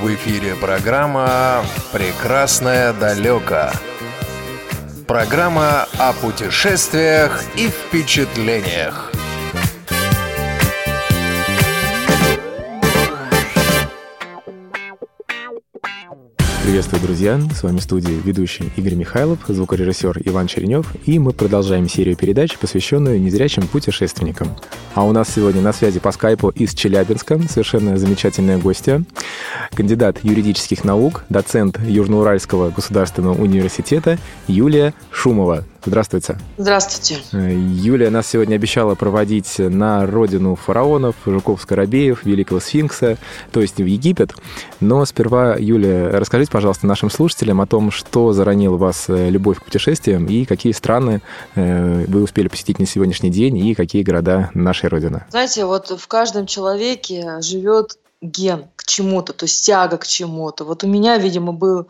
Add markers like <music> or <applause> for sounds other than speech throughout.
В эфире программа «Прекрасное далеко». Программа о путешествиях и впечатлениях. Приветствую, друзья! С вами в студии ведущий Игорь Михайлов, звукорежиссер Иван Черенев, и мы продолжаем серию передач, посвященную незрячим путешественникам. А у нас сегодня на связи по скайпу из Челябинска совершенно замечательная гостья, кандидат юридических наук, доцент Южноуральского государственного университета Юлия Шумова. Здравствуйте. Здравствуйте. Э, Юлия нас сегодня обещала проводить на родину фараонов, Жуков-Скоробеев, Великого Сфинкса, то есть в Египет. Но сперва, Юлия, расскажите, пожалуйста, нашим слушателям о том, что заронил вас э, любовь к путешествиям и какие страны э, вы успели посетить на сегодняшний день и какие города нашей Родины. Знаете, вот в каждом человеке живет ген к чему-то, то есть тяга к чему-то. Вот у меня, видимо, был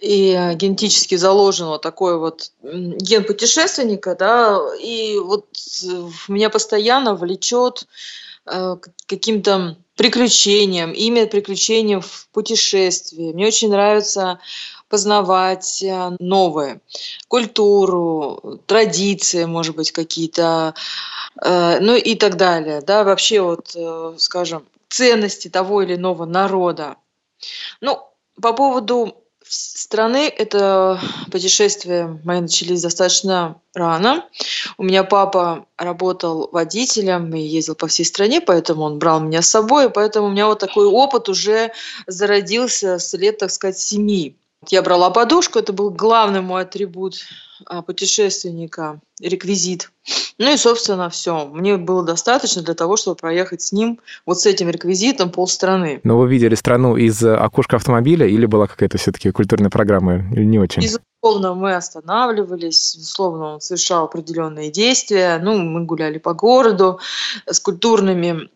и генетически заложен вот такой вот ген путешественника, да, и вот меня постоянно влечет э, каким-то приключениям, имя приключениям в путешествии. Мне очень нравится познавать э, новое, культуру, традиции, может быть, какие-то, э, ну и так далее, да, вообще вот, скажем, ценности того или иного народа. Ну, по поводу страны это путешествия мои начались достаточно рано. У меня папа работал водителем и ездил по всей стране, поэтому он брал меня с собой, поэтому у меня вот такой опыт уже зародился с лет, так сказать, семи. Я брала подушку, это был главный мой атрибут а, путешественника, реквизит. Ну и, собственно, все. Мне было достаточно для того, чтобы проехать с ним, вот с этим реквизитом, полстраны. Но вы видели страну из окошка автомобиля или была какая-то все-таки культурная программа, или не очень? Безусловно, мы останавливались, безусловно, он совершал определенные действия. Ну, мы гуляли по городу с культурными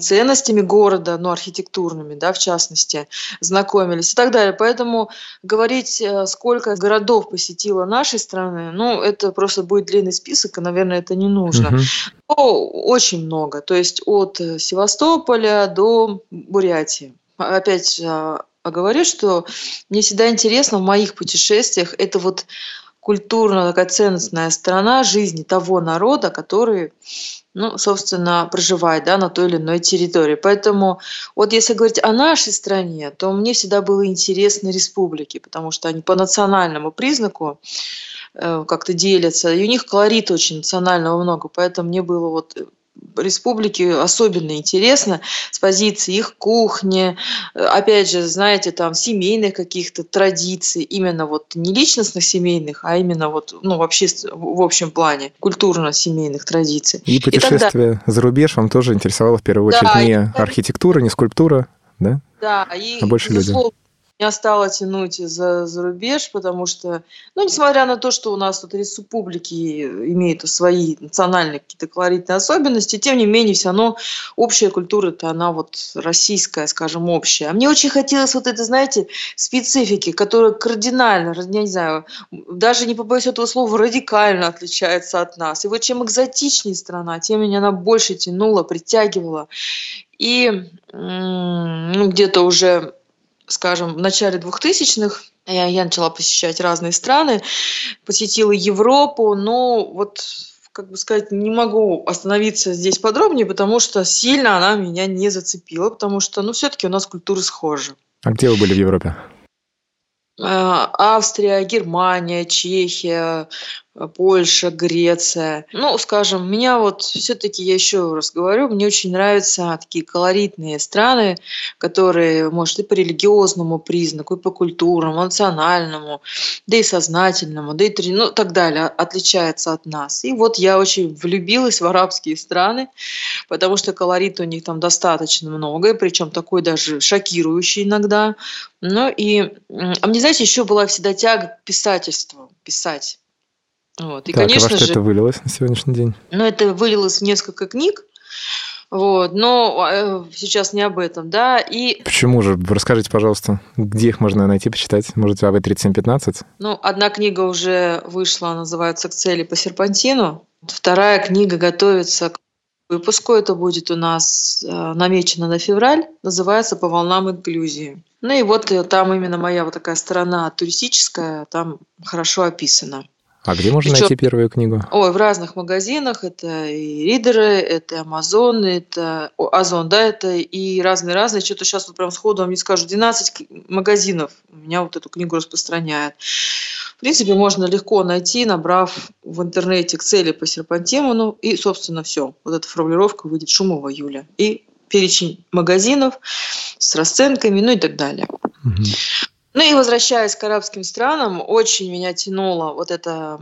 ценностями города, ну, архитектурными, да, в частности, знакомились и так далее. Поэтому говорить, э, сколько городов посетила нашей страны, ну, это просто будет длинный список, и, наверное, это не нужно. Угу. Но очень много, то есть от э, Севастополя до Бурятии. Опять а, говорю, что мне всегда интересно в моих путешествиях это вот культурно такая ценностная сторона жизни того народа, который ну, собственно, проживает да, на той или иной территории. Поэтому вот если говорить о нашей стране, то мне всегда было интересно республики, потому что они по национальному признаку э, как-то делятся, и у них колорит очень национального много, поэтому мне было вот республики особенно интересно с позиции их кухни, опять же, знаете, там семейных каких-то традиций, именно вот не личностных семейных, а именно вот, ну, вообще в общем плане культурно-семейных традиций. И путешествие и за рубеж вам тоже интересовало в первую очередь да, не и... архитектура, не скульптура, да? Да, и, а больше люди меня стало тянуть за, за рубеж, потому что, ну, несмотря на то, что у нас тут республики имеют свои национальные какие-то колоритные особенности, тем не менее, все равно общая культура-то, она вот российская, скажем, общая. А мне очень хотелось вот это, знаете, специфики, которая кардинально, я не знаю, даже не побоюсь этого слова, радикально отличается от нас. И вот чем экзотичнее страна, тем меня она больше тянула, притягивала. И ну, где-то уже скажем, в начале 2000-х я, я начала посещать разные страны, посетила Европу, но вот как бы сказать, не могу остановиться здесь подробнее, потому что сильно она меня не зацепила, потому что, ну, все-таки у нас культуры схожи. А где вы были в Европе? Э, Австрия, Германия, Чехия, Польша, Греция. Ну, скажем, меня вот все-таки, я еще раз говорю, мне очень нравятся такие колоритные страны, которые, может, и по религиозному признаку, и по культурному, национальному, да и сознательному, да и ну, так далее, отличаются от нас. И вот я очень влюбилась в арабские страны, потому что колорита у них там достаточно много, причем такой даже шокирующий иногда. Ну и, а мне, знаете, еще была всегда тяга к писательству, писать. Вот. И, так, конечно а во что же, это вылилось на сегодняшний день? Ну, это вылилось в несколько книг, вот, но э, сейчас не об этом, да, и... Почему же? Расскажите, пожалуйста, где их можно найти, почитать? Может, АВ-3715? Ну, одна книга уже вышла, называется «К цели по серпантину». Вторая книга готовится выпуску. Это будет у нас э, намечено на февраль. Называется «По волнам инклюзии». Ну и вот э, там именно моя вот такая сторона туристическая, там хорошо описана. А где можно Причем, найти первую книгу? Ой, в разных магазинах. Это и ридеры, это Amazon, это Озон, да, это и разные-разные. Что-то сейчас вот прям сходу вам не скажу. 12 магазинов у меня вот эту книгу распространяют. В принципе, можно легко найти, набрав в интернете к цели по серпантемону, и, собственно, все. Вот эта формулировка выйдет Шумова Юля. И перечень магазинов с расценками, ну и так далее. Угу. Ну и возвращаясь к арабским странам, очень меня тянуло вот эта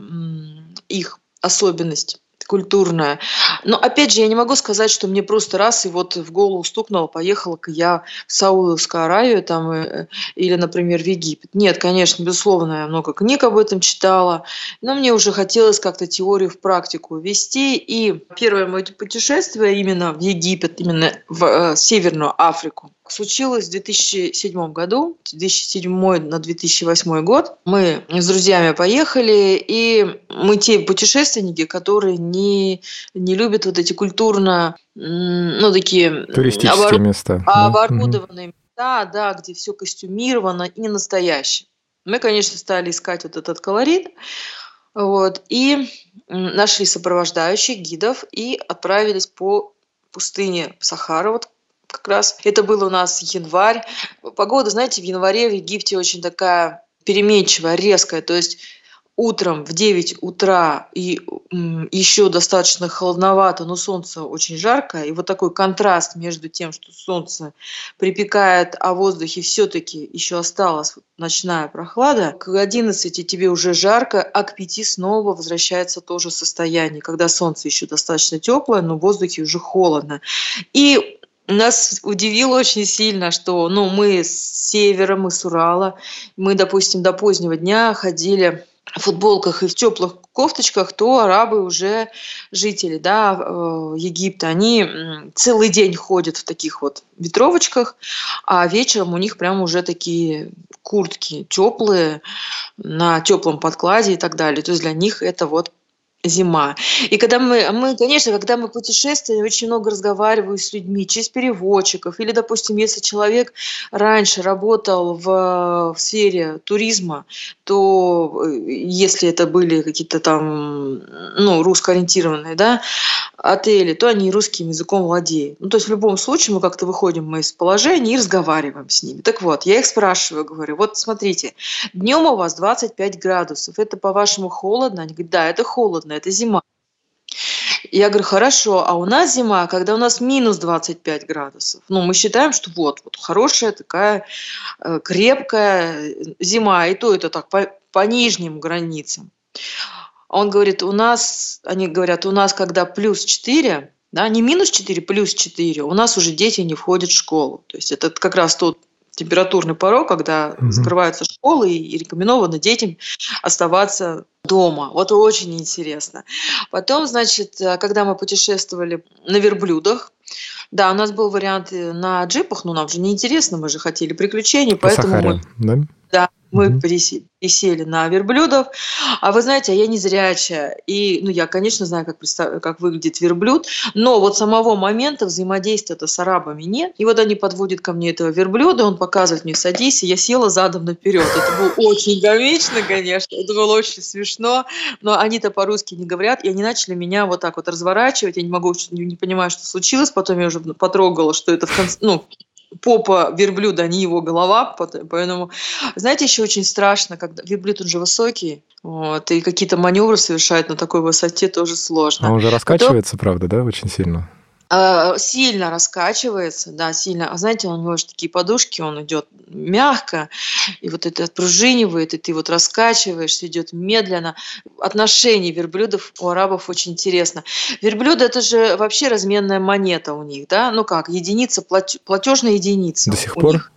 их особенность культурная. Но опять же, я не могу сказать, что мне просто раз и вот в голову стукнуло, поехала-ка я в Саудовскую Аравию там, э, или, например, в Египет. Нет, конечно, безусловно, я много книг об этом читала, но мне уже хотелось как-то теорию в практику ввести. И первое мое путешествие именно в Египет, именно в э, Северную Африку, случилось в 2007 году, 2007 на 2008 год. Мы с друзьями поехали, и мы те путешественники, которые не, не любят вот эти культурно, ну, такие... Туристические обор... места. Оборудованные да? места, да, где все костюмировано и не настоящее. Мы, конечно, стали искать вот этот колорит, вот, и нашли сопровождающих гидов и отправились по пустыне Сахара, вот как раз. Это был у нас январь. Погода, знаете, в январе в Египте очень такая переменчивая, резкая. То есть утром в 9 утра и еще достаточно холодновато, но солнце очень жарко. И вот такой контраст между тем, что солнце припекает, а в воздухе все-таки еще осталась ночная прохлада. К 11 тебе уже жарко, а к 5 снова возвращается то же состояние, когда солнце еще достаточно теплое, но в воздухе уже холодно. И нас удивило очень сильно, что ну, мы с севера, мы с Урала, мы, допустим, до позднего дня ходили в футболках и в теплых кофточках, то арабы уже жители да, э, Египта, они целый день ходят в таких вот ветровочках, а вечером у них прям уже такие куртки теплые, на теплом подкладе и так далее. То есть для них это вот зима. И когда мы, мы, конечно, когда мы путешествуем, очень много разговариваю с людьми через переводчиков. Или, допустим, если человек раньше работал в, в сфере туризма, то э, если это были какие-то там, ну, русскоориентированные, да, отели, то они русским языком владеют. Ну, то есть в любом случае мы как-то выходим мы из положения и разговариваем с ними. Так вот, я их спрашиваю, говорю, вот смотрите, днем у вас 25 градусов, это по-вашему холодно? Они говорят, да, это холодно, это зима. Я говорю, хорошо, а у нас зима, когда у нас минус 25 градусов. Ну, мы считаем, что вот, вот хорошая такая э, крепкая зима, и то это так по, по нижним границам. Он говорит, у нас, они говорят, у нас когда плюс 4, да, не минус 4, плюс 4, у нас уже дети не входят в школу. То есть это как раз тот температурный порог, когда угу. закрываются школы и рекомендовано детям оставаться дома. Вот очень интересно. Потом, значит, когда мы путешествовали на верблюдах, да, у нас был вариант на джипах, но нам же неинтересно, мы же хотели приключений, По поэтому Сахаре, мы... Да? Да, мы угу. пересели на верблюдов. А вы знаете, а я не зрячая. И, ну, я, конечно, знаю, как, представ... как выглядит верблюд, но вот самого момента взаимодействия-то с арабами нет. И вот они подводят ко мне этого верблюда, он показывает мне «садись», и я села задом наперед. Это было очень комично, конечно, это было очень смешно, но они-то по-русски не говорят, и они начали меня вот так вот разворачивать, я не могу, не понимаю, что случилось, потом я уже потрогала, что это в конце, ну, попа верблюда, а не его голова. Поэтому, знаете, еще очень страшно, когда верблюд, он же высокий, вот, и какие-то маневры совершает на такой высоте тоже сложно. А он же раскачивается, Потом... правда, да, очень сильно? А, сильно раскачивается, да, сильно. А знаете, у него же такие подушки, он идет мягко, и вот это отпружинивает, и ты вот раскачиваешься, идет медленно. Отношение верблюдов у арабов очень интересно. Верблюд это же вообще разменная монета у них, да? Ну как, единица, платежная единица. До сих пор? Них.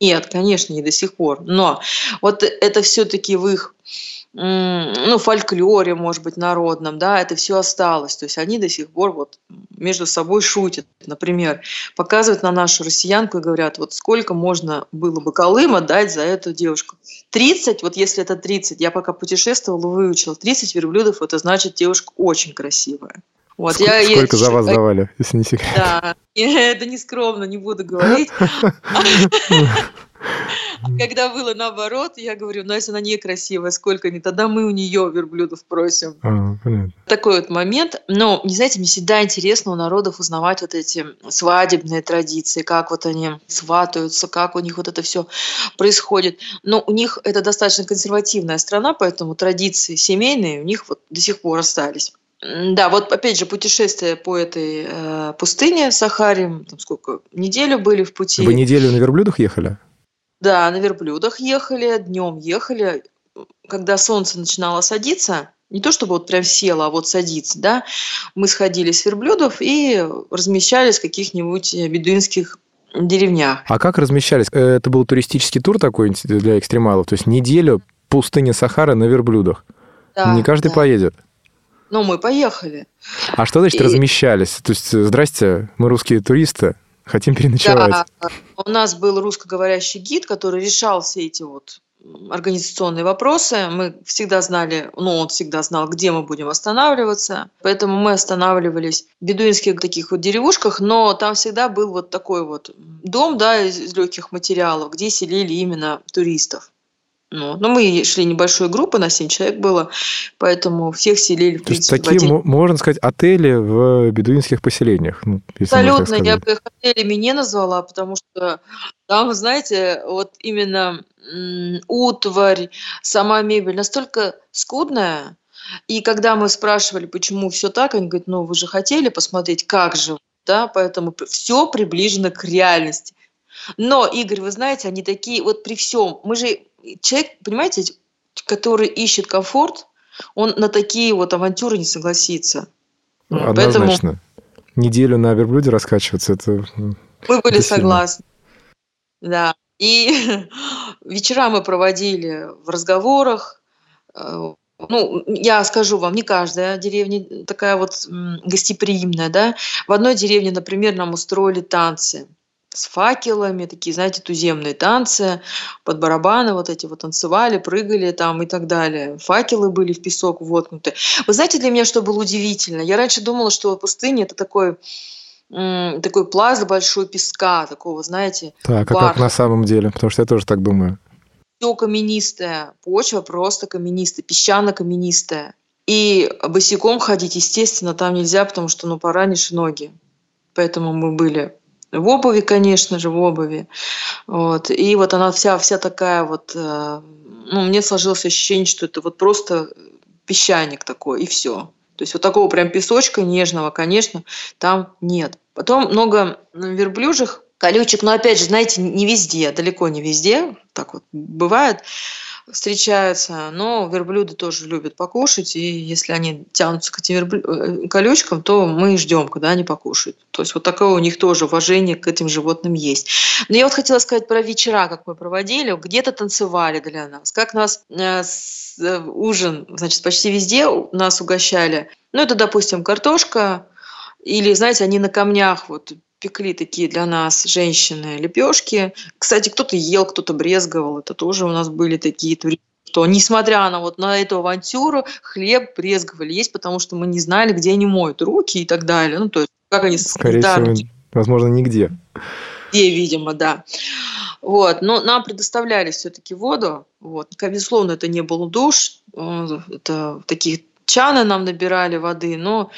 Нет, конечно, не до сих пор. Но вот это все-таки в их ну, фольклоре, может быть, народном, да, это все осталось. То есть они до сих пор вот между собой шутят. Например, показывают на нашу россиянку и говорят, вот сколько можно было бы Колыма дать за эту девушку. 30, вот если это 30, я пока путешествовала, выучила, 30 верблюдов, это значит девушка очень красивая. Вот, Сколько, я, сколько я, за вас давали, если не секрет? Да, <laughs> это не скромно, не буду говорить. <laughs> Когда было наоборот, я говорю, ну если она некрасивая, сколько не, тогда мы у нее верблюдов просим. А, понятно. Такой вот момент. Но, не знаете, мне всегда интересно у народов узнавать вот эти свадебные традиции, как вот они сватаются, как у них вот это все происходит. Но у них это достаточно консервативная страна, поэтому традиции семейные у них вот до сих пор остались. Да, вот опять же путешествие по этой э, пустыне Сахаре, там сколько, неделю были в пути. Вы неделю на верблюдах ехали? Да, на верблюдах ехали, днем ехали. Когда солнце начинало садиться, не то чтобы вот прям село, а вот садиться, да, мы сходили с верблюдов и размещались в каких-нибудь бедуинских деревнях. А как размещались? Э, это был туристический тур такой для экстремалов? То есть неделю пустыня Сахара на верблюдах? Да, не каждый да. поедет? Ну, мы поехали. А что значит и... размещались? То есть, здрасте, мы русские туристы, хотим переночевать. Да, у нас был русскоговорящий гид, который решал все эти вот организационные вопросы. Мы всегда знали, ну, он всегда знал, где мы будем останавливаться. Поэтому мы останавливались в бедуинских таких вот деревушках, но там всегда был вот такой вот дом, да, из легких материалов, где селили именно туристов. Ну, но мы шли небольшой группой, на 7 человек было, поэтому всех селили, в То принципе, есть такие, один... можно сказать, отели в бедуинских поселениях? Ну, Абсолютно, я бы их отелями не назвала, потому что там, знаете, вот именно утварь, сама мебель настолько скудная, и когда мы спрашивали, почему все так, они говорят, ну вы же хотели посмотреть, как же, да, поэтому все приближено к реальности. Но, Игорь, вы знаете, они такие, вот при всем, мы же человек, понимаете, который ищет комфорт, он на такие вот авантюры не согласится. Ну, однозначно. Поэтому... Неделю на верблюде раскачиваться, это... Мы были согласны. Да. И <laughs> вечера мы проводили в разговорах. Э, ну, я скажу вам, не каждая деревня такая вот гостеприимная, да. В одной деревне, например, нам устроили танцы – с факелами, такие, знаете, туземные танцы, под барабаны вот эти вот танцевали, прыгали там и так далее. Факелы были в песок воткнуты. Вы знаете, для меня что было удивительно? Я раньше думала, что пустыня – это такой такой пласт большой песка, такого, знаете, Так, а как на самом деле? Потому что я тоже так думаю. Все каменистая, почва просто каменистая, песчано-каменистая. И босиком ходить, естественно, там нельзя, потому что, ну, поранишь ноги. Поэтому мы были в обуви, конечно же, в обуви. Вот. И вот она вся, вся такая вот, э, ну, мне сложилось ощущение, что это вот просто песчаник такой, и все. То есть вот такого прям песочка нежного, конечно, там нет. Потом много верблюжих колючек, но опять же, знаете, не везде, далеко не везде, так вот бывает встречаются, но верблюды тоже любят покушать, и если они тянутся к этим верблю... Э, колючкам, то мы ждем, когда они покушают. То есть вот такое у них тоже уважение к этим животным есть. Но я вот хотела сказать про вечера, как мы проводили, где-то танцевали для нас, как нас э, э, ужин, значит, почти везде нас угощали. Ну, это, допустим, картошка, или, знаете, они на камнях вот пекли такие для нас женщины лепешки. Кстати, кто-то ел, кто-то брезговал. Это тоже у нас были такие туристы что несмотря на вот на эту авантюру, хлеб брезговали есть, потому что мы не знали, где они моют руки и так далее. Ну, то есть, как они... Скорее всего, возможно, нигде. Где, видимо, да. Вот, но нам предоставляли все-таки воду. Вот, безусловно, это не был душ, э, это таких чаны нам набирали воды, но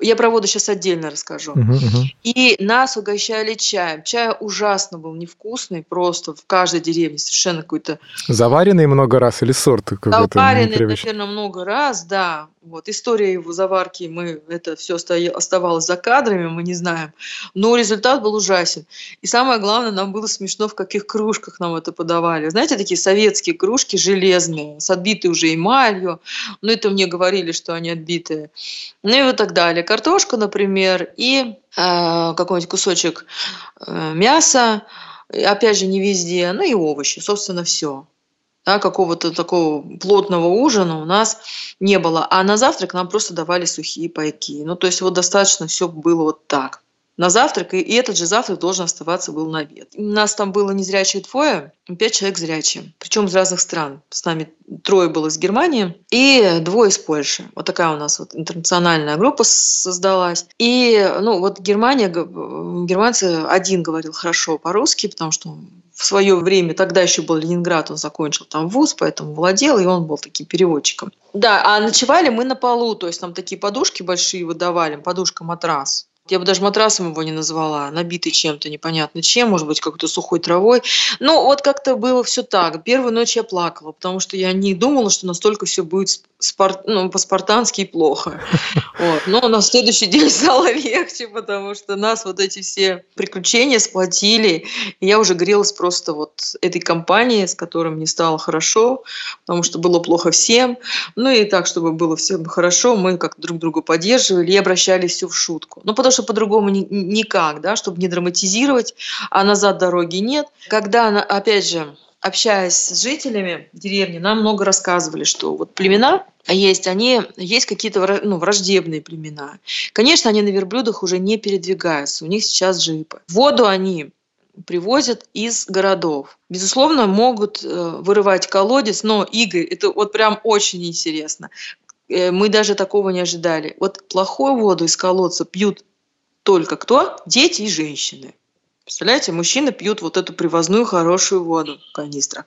я про воду сейчас отдельно расскажу. Uh-huh, uh-huh. И нас угощали чаем. Чай ужасно был невкусный, просто в каждой деревне совершенно какой-то... Заваренный много раз или сорт какой-то? Заваренный, наверное, много раз, да. Вот история его заварки, мы это все оставалось за кадрами, мы не знаем. Но результат был ужасен. И самое главное, нам было смешно, в каких кружках нам это подавали. Знаете, такие советские кружки железные, с отбитой уже эмалью. Ну, это мне говорили, что они отбитые. Ну и вот так далее картошку, например, и э, какой-нибудь кусочек э, мяса, опять же, не везде, ну и овощи, собственно, все. Да, какого-то такого плотного ужина у нас не было. А на завтрак нам просто давали сухие пайки. Ну, то есть вот достаточно все было вот так. На завтрак, и этот же завтрак должен оставаться был на обед. У нас там было незрячие двое, пять человек зрячие, причем из разных стран. С нами трое было из Германии и двое из Польши. Вот такая у нас вот интернациональная группа создалась. И, ну, вот Германия, германцы один говорил хорошо по-русски, потому что в свое время, тогда еще был Ленинград, он закончил там вуз, поэтому владел, и он был таким переводчиком. Да, а ночевали мы на полу, то есть там такие подушки большие выдавали, подушка-матрас. Я бы даже матрасом его не назвала, набитый чем-то непонятно чем, может быть, какой-то сухой травой. Ну, вот как-то было все так. Первую ночь я плакала, потому что я не думала, что настолько все будет спарт, ну, по-спартански и плохо. <laughs> Вот. Но на следующий день <laughs> стало легче, потому что нас вот эти все приключения сплотили. И я уже грелась просто вот этой компанией, с которой мне стало хорошо, потому что было плохо всем. Ну и так, чтобы было всем хорошо, мы как друг друга поддерживали и обращались все в шутку. Ну, потому что по-другому ни, никак, да, чтобы не драматизировать, а назад дороги нет. Когда, опять же, общаясь с жителями деревни, нам много рассказывали, что вот племена есть, они есть какие-то ну, враждебные племена. Конечно, они на верблюдах уже не передвигаются, у них сейчас джипы. Воду они привозят из городов. Безусловно, могут э, вырывать колодец, но, Игорь, это вот прям очень интересно. Э, мы даже такого не ожидали. Вот плохую воду из колодца пьют только кто? Дети и женщины. Представляете, мужчины пьют вот эту привозную хорошую воду в канистрах.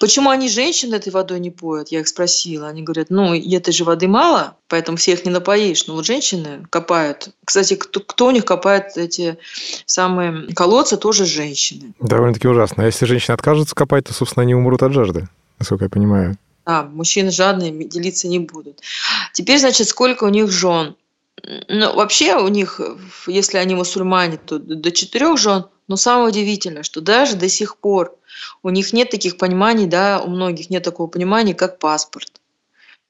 Почему они женщины этой водой не поют? Я их спросила. Они говорят, ну, этой же воды мало, поэтому всех не напоишь. Но вот женщины копают. Кстати, кто, кто у них копает эти самые колодцы, тоже женщины. Довольно-таки ужасно. А если женщины откажутся копать, то, собственно, они умрут от жажды, насколько я понимаю. А, мужчины жадные, делиться не будут. Теперь, значит, сколько у них жен? Ну, вообще у них, если они мусульмане, то до четырех жен. Но самое удивительное, что даже до сих пор у них нет таких пониманий, да, у многих нет такого понимания, как паспорт.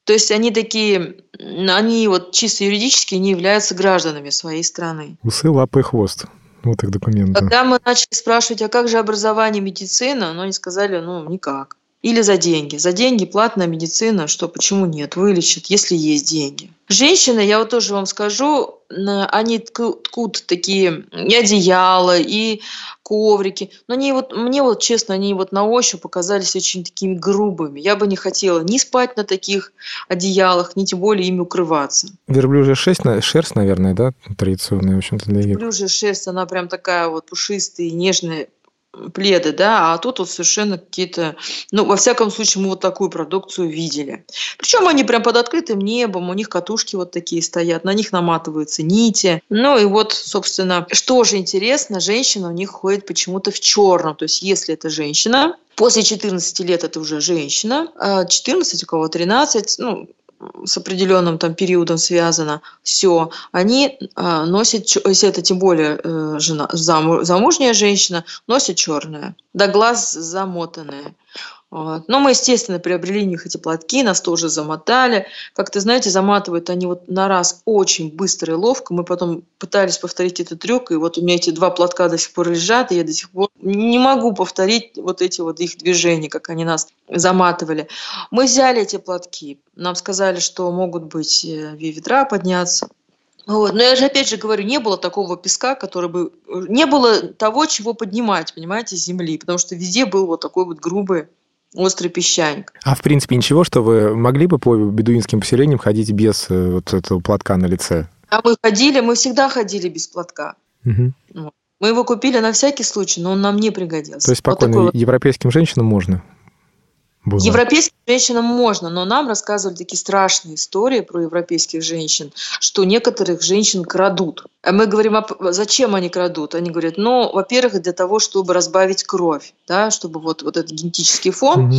То есть они такие, они вот чисто юридически не являются гражданами своей страны. Усы, лапы и хвост. Вот их документы. Когда мы начали спрашивать, а как же образование медицина, но они сказали, ну, никак. Или за деньги. За деньги платная медицина, что почему нет, вылечат, если есть деньги. Женщины, я вот тоже вам скажу, они ткут такие и одеяла, и коврики. Но они вот, мне вот честно, они вот на ощупь показались очень такими грубыми. Я бы не хотела ни спать на таких одеялах, ни тем более ими укрываться. Верблюжья шерсть, шерсть наверное, да, традиционная, в общем-то, для Верблюжья шерсть, она прям такая вот пушистая и нежная, пледы, да, а тут вот совершенно какие-то, ну, во всяком случае, мы вот такую продукцию видели. Причем они прям под открытым небом, у них катушки вот такие стоят, на них наматываются нити. Ну и вот, собственно, что же интересно, женщина у них ходит почему-то в черном, то есть если это женщина, После 14 лет это уже женщина, 14, а у кого 13, ну, с определенным там периодом связано, все, они э, носят, если это тем более э, жена, замужняя женщина, носит черное, до глаз замотанное. Вот. Но мы, естественно, приобрели у них эти платки, нас тоже замотали. Как то знаете, заматывают они вот на раз очень быстро и ловко. Мы потом пытались повторить этот трюк, и вот у меня эти два платка до сих пор лежат, и я до сих пор не могу повторить вот эти вот их движения, как они нас заматывали. Мы взяли эти платки, нам сказали, что могут быть э, ветра подняться. Вот. Но я же опять же говорю, не было такого песка, который бы... Не было того, чего поднимать, понимаете, с земли, потому что везде был вот такой вот грубый острый песчаник. А в принципе ничего, что вы могли бы по бедуинским поселениям ходить без э, вот этого платка на лице? А мы ходили, мы всегда ходили без платка. Угу. Мы его купили на всякий случай, но он нам не пригодился. То есть спокойно вот европейским женщинам можно? Было. Европейским женщинам можно, но нам рассказывали такие страшные истории про европейских женщин, что некоторых женщин крадут. А мы говорим, а зачем они крадут? Они говорят, ну, во-первых, для того, чтобы разбавить кровь, да, чтобы вот, вот этот генетический фон угу.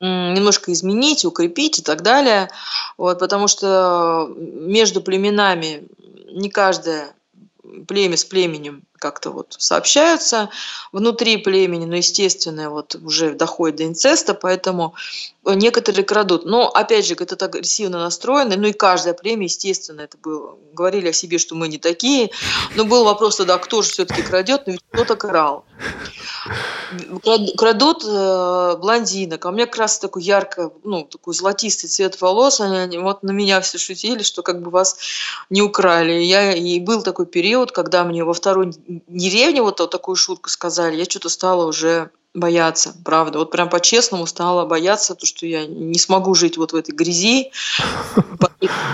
немножко изменить, укрепить и так далее. Вот, потому что между племенами не каждая племя с племенем как-то вот сообщаются внутри племени, но, естественно, вот уже доходит до инцеста, поэтому некоторые крадут. Но, опять же, это агрессивно настроены, ну и каждое племя, естественно, это было, говорили о себе, что мы не такие, но был вопрос тогда, кто же все-таки крадет, но ведь кто-то крал. крадут э, блондинок, а у меня как раз такой ярко, ну, такой золотистый цвет волос, они, они вот на меня все шутили, что как бы вас не украли. Я, и был такой период, когда мне во второй деревне вот такую шутку сказали, я что-то стала уже бояться, правда. Вот прям по-честному стала бояться, то, что я не смогу жить вот в этой грязи.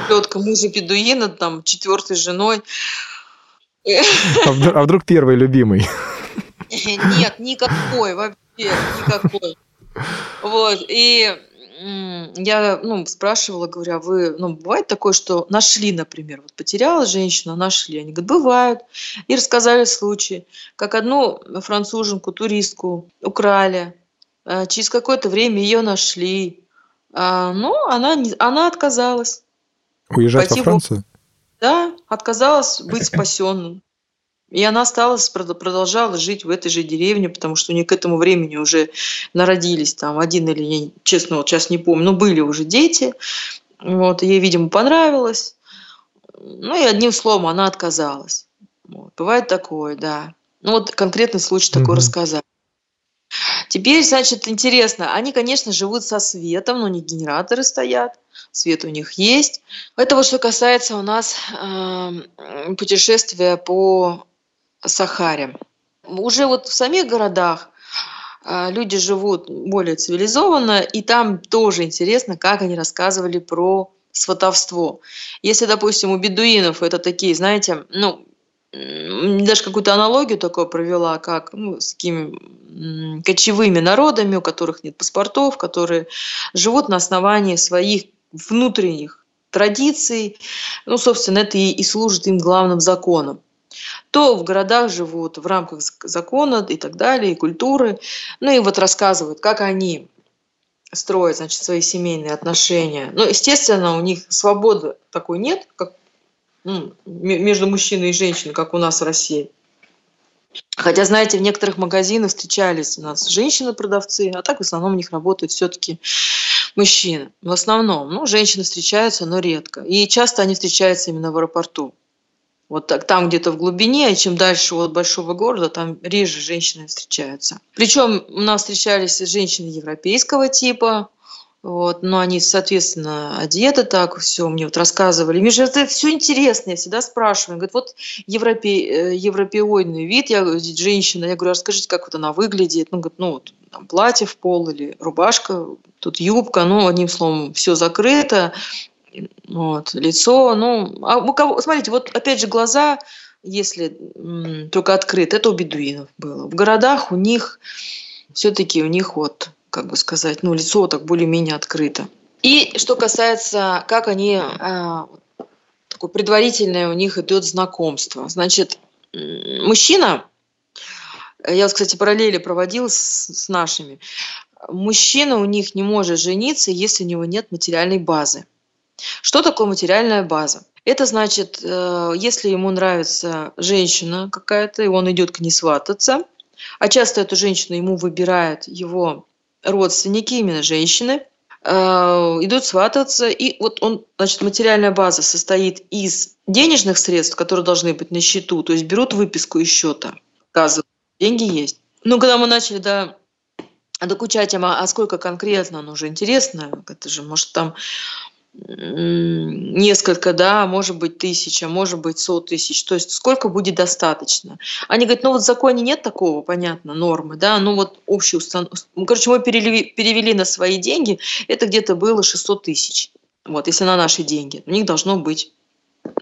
Тетка мужа бедуина, там, четвертой женой. А а вдруг первый любимый? Нет, никакой вообще, никакой. Вот, и я ну, спрашивала, говорю, а вы, ну, бывает такое, что нашли, например, вот потеряла женщина, нашли. Они говорят, бывают. И рассказали случай, как одну француженку, туристку украли. А через какое-то время ее нашли. А, ну, она, она отказалась. Уезжать во Францию? Да, отказалась быть спасенной. И она осталась, продолжала жить в этой же деревне, потому что у нее к этому времени уже народились там один или, я честно, вот сейчас не помню, но были уже дети. Вот, ей, видимо, понравилось. Ну и одним словом, она отказалась. Вот. Бывает такое, да. Ну вот конкретный случай такой mm-hmm. рассказать. Теперь, значит, интересно, они, конечно, живут со светом, но не генераторы стоят, свет у них есть. Это вот что касается у нас э, путешествия по Сахаре. Уже вот в самих городах а, люди живут более цивилизованно, и там тоже интересно, как они рассказывали про сватовство. Если, допустим, у бедуинов это такие, знаете, ну, даже какую-то аналогию такое провела, как ну, с такими кочевыми народами, у которых нет паспортов, которые живут на основании своих внутренних традиций. Ну, собственно, это и, и служит им главным законом то в городах живут в рамках закона и так далее, и культуры. Ну и вот рассказывают, как они строят, значит, свои семейные отношения. Ну, естественно, у них свободы такой нет, как ну, между мужчиной и женщиной, как у нас в России. Хотя, знаете, в некоторых магазинах встречались у нас женщины-продавцы, а так в основном у них работают все-таки мужчины. В основном. Ну, женщины встречаются, но редко. И часто они встречаются именно в аэропорту. Вот так, там где-то в глубине, и чем дальше от большого города, там реже женщины встречаются. Причем у нас встречались женщины европейского типа, вот, но они, соответственно, одеты так, все мне вот рассказывали. Мне же это все интересно, я всегда спрашиваю. Говорит, вот европе, э, европеоидный вид, я женщина, я говорю, расскажите, как вот она выглядит. Ну, говорит, ну вот там платье в пол или рубашка, тут юбка, ну, одним словом, все закрыто, вот, лицо, ну, а у кого, смотрите, вот опять же глаза, если м, только открыты, это у бедуинов было. В городах у них все-таки у них вот, как бы сказать, ну, лицо так более-менее открыто. И что касается, как они, а, такое предварительное у них идет знакомство. Значит, мужчина, я, кстати, параллели проводила с, с нашими, мужчина у них не может жениться, если у него нет материальной базы. Что такое материальная база? Это значит, э, если ему нравится женщина какая-то, и он идет к ней свататься, а часто эту женщину ему выбирают его родственники, именно женщины, э, идут свататься, и вот он, значит, материальная база состоит из денежных средств, которые должны быть на счету, то есть берут выписку из счета, показывают, деньги есть. Ну, когда мы начали, да, докучать им, а, а сколько конкретно, ну, уже интересно, это же, может, там несколько, да, может быть тысяча, может быть сот тысяч, то есть сколько будет достаточно. Они говорят, ну вот в законе нет такого, понятно, нормы, да, ну вот общий установку. Ну, короче, мы перевели, перевели на свои деньги, это где-то было 600 тысяч, вот, если на наши деньги, у них должно быть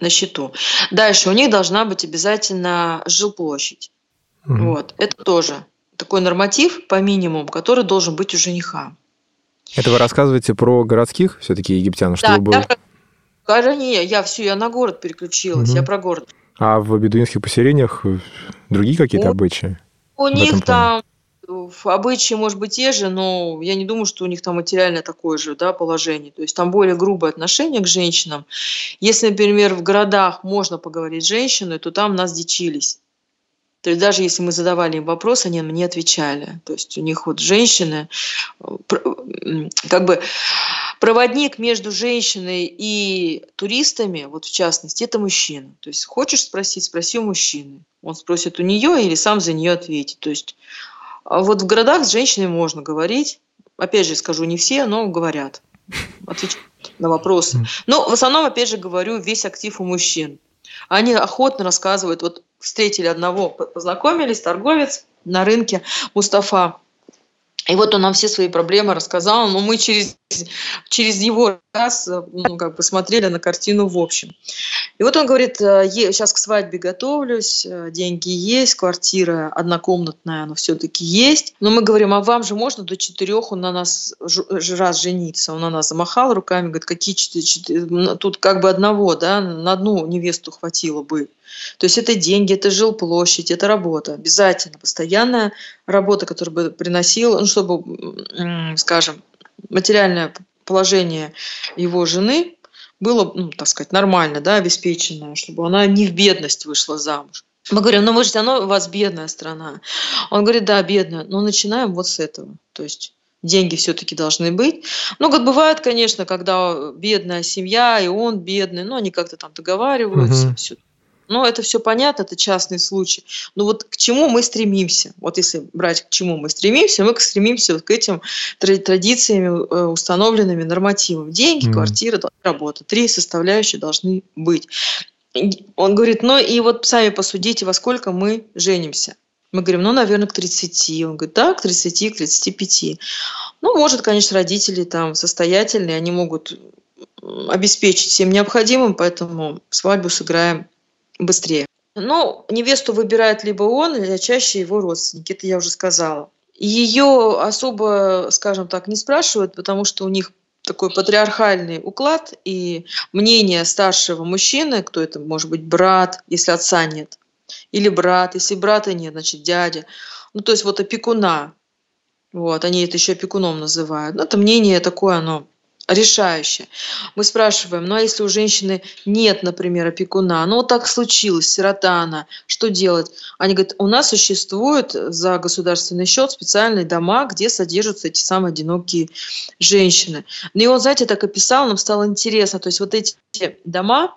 на счету. Дальше у них должна быть обязательно жилплощадь, mm-hmm. вот, это тоже такой норматив по минимуму, который должен быть у жениха. Это вы рассказываете про городских все-таки египтян, чтобы да, был... я про... не, я все, я на город переключилась, угу. я про город. А в бедуинских поселениях другие какие-то обычаи? У них там обычаи, может быть, те же, но я не думаю, что у них там материальное такое же да, положение. То есть там более грубое отношение к женщинам. Если, например, в городах можно поговорить с женщиной, то там нас дичились. То есть даже если мы задавали им вопрос, они мне отвечали. То есть у них вот женщины, как бы проводник между женщиной и туристами, вот в частности, это мужчина. То есть хочешь спросить, спроси у мужчины. Он спросит у нее или сам за нее ответит. То есть А вот в городах с женщинами можно говорить. Опять же скажу, не все, но говорят. Отвечают на вопросы. Но в основном, опять же говорю, весь актив у мужчин. Они охотно рассказывают. Вот встретили одного, познакомились, торговец на рынке Мустафа. И вот он нам все свои проблемы рассказал, но мы через, через его раз ну, как бы смотрели на картину в общем. И вот он говорит, сейчас к свадьбе готовлюсь, деньги есть, квартира однокомнатная, но все-таки есть. Но мы говорим, а вам же можно до четырех он на нас раз жениться? Он на нас замахал руками, говорит, какие четыре, тут как бы одного, да, на одну невесту хватило бы. То есть это деньги, это жилплощадь, это работа. Обязательно постоянная работа, которая бы приносила, ну, чтобы, скажем, материальное положение его жены было, ну, так сказать, нормально, да, обеспеченное, чтобы она не в бедность вышла замуж. Мы говорим, ну вы же равно у вас бедная страна. Он говорит, да, бедная, но начинаем вот с этого. То есть деньги все-таки должны быть. Ну, как бывает, конечно, когда бедная семья, и он бедный, но они как-то там договариваются, угу. все но это все понятно, это частный случай. Но вот к чему мы стремимся? Вот если брать к чему мы стремимся, мы стремимся вот к этим традициями, э, установленными нормативами. Деньги, mm. квартира, работа. Три составляющие должны быть. Он говорит, ну и вот сами посудите, во сколько мы женимся. Мы говорим, ну, наверное, к 30. Он говорит, да, к 30, к 35. Ну, может, конечно, родители там состоятельные, они могут обеспечить всем необходимым, поэтому свадьбу сыграем быстрее. Ну, невесту выбирает либо он, или чаще его родственники, это я уже сказала. Ее особо, скажем так, не спрашивают, потому что у них такой патриархальный уклад и мнение старшего мужчины, кто это может быть брат, если отца нет, или брат, если брата нет, значит дядя. Ну, то есть вот опекуна. Вот, они это еще опекуном называют. Ну, это мнение такое, оно решающее. Мы спрашиваем, ну а если у женщины нет, например, опекуна, ну вот так случилось, сирота она, что делать? Они говорят, у нас существуют за государственный счет специальные дома, где содержатся эти самые одинокие женщины. Ну и он, знаете, так описал, нам стало интересно, то есть вот эти дома,